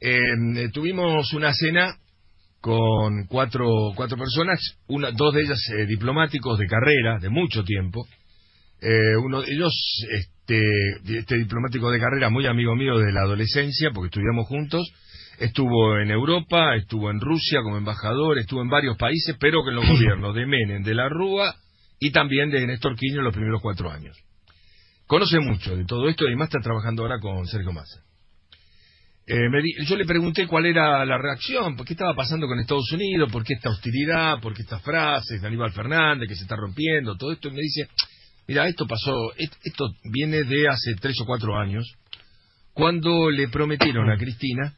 Eh, tuvimos una cena con cuatro, cuatro personas, una, dos de ellas eh, diplomáticos de carrera, de mucho tiempo. Eh, uno de ellos, este, este diplomático de carrera, muy amigo mío de la adolescencia, porque estudiamos juntos, estuvo en Europa, estuvo en Rusia como embajador, estuvo en varios países, pero que en los gobiernos de Menem, de la Rúa y también de Néstor Kirchner los primeros cuatro años. Conoce mucho de todo esto y además está trabajando ahora con Sergio Massa. Eh, yo le pregunté cuál era la reacción, por qué estaba pasando con Estados Unidos, por qué esta hostilidad, por qué estas frases de Aníbal Fernández que se está rompiendo, todo esto, y me dice, mira, esto pasó, esto viene de hace tres o cuatro años, cuando le prometieron a Cristina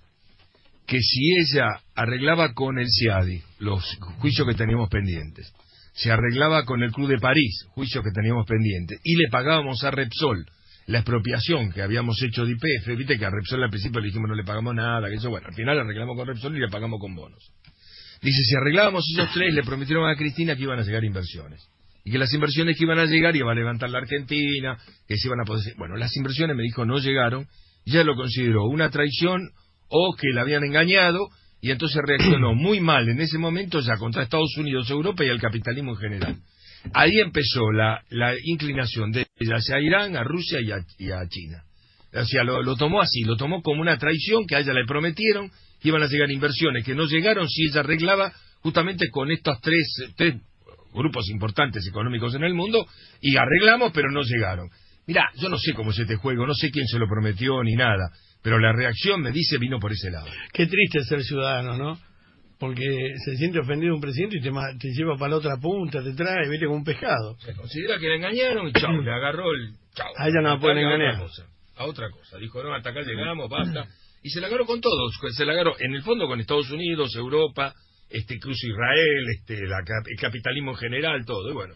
que si ella arreglaba con el CIADI los juicios que teníamos pendientes, se arreglaba con el Club de París, juicios que teníamos pendientes, y le pagábamos a Repsol la expropiación que habíamos hecho de IPF, viste que a Repsol al principio le dijimos no le pagamos nada, que eso, bueno, al final arreglamos con Repsol y le pagamos con bonos. Dice, si arreglábamos esos tres, le prometieron a Cristina que iban a llegar inversiones. Y que las inversiones que iban a llegar iban a levantar la Argentina, que se iban a poder... Bueno, las inversiones, me dijo, no llegaron. Ya lo consideró una traición o que la habían engañado y entonces reaccionó muy mal en ese momento ya contra Estados Unidos, Europa y el capitalismo en general. Ahí empezó la, inclinación de ella hacia Irán, a Rusia y a, China. O sea, lo, tomó así, lo tomó como una traición que a ella le prometieron que iban a llegar inversiones que no llegaron si ella arreglaba justamente con estos tres, tres grupos importantes económicos en el mundo y arreglamos pero no llegaron. Mira, yo no sé cómo es este juego, no sé quién se lo prometió ni nada, pero la reacción me dice vino por ese lado. Qué triste ser ciudadano, ¿no? Porque se siente ofendido un presidente y te, te lleva para la otra punta, te trae, vete como un pescado. Se considera que le engañaron y chao, le agarró el chao. A ella no la pueden engañar. A otra, cosa, a otra cosa. Dijo, no, hasta acá llegamos, basta. Y se la agarró con todos, se la agarró en el fondo con Estados Unidos, Europa, este incluso Israel, este el capitalismo en general, todo. Y bueno,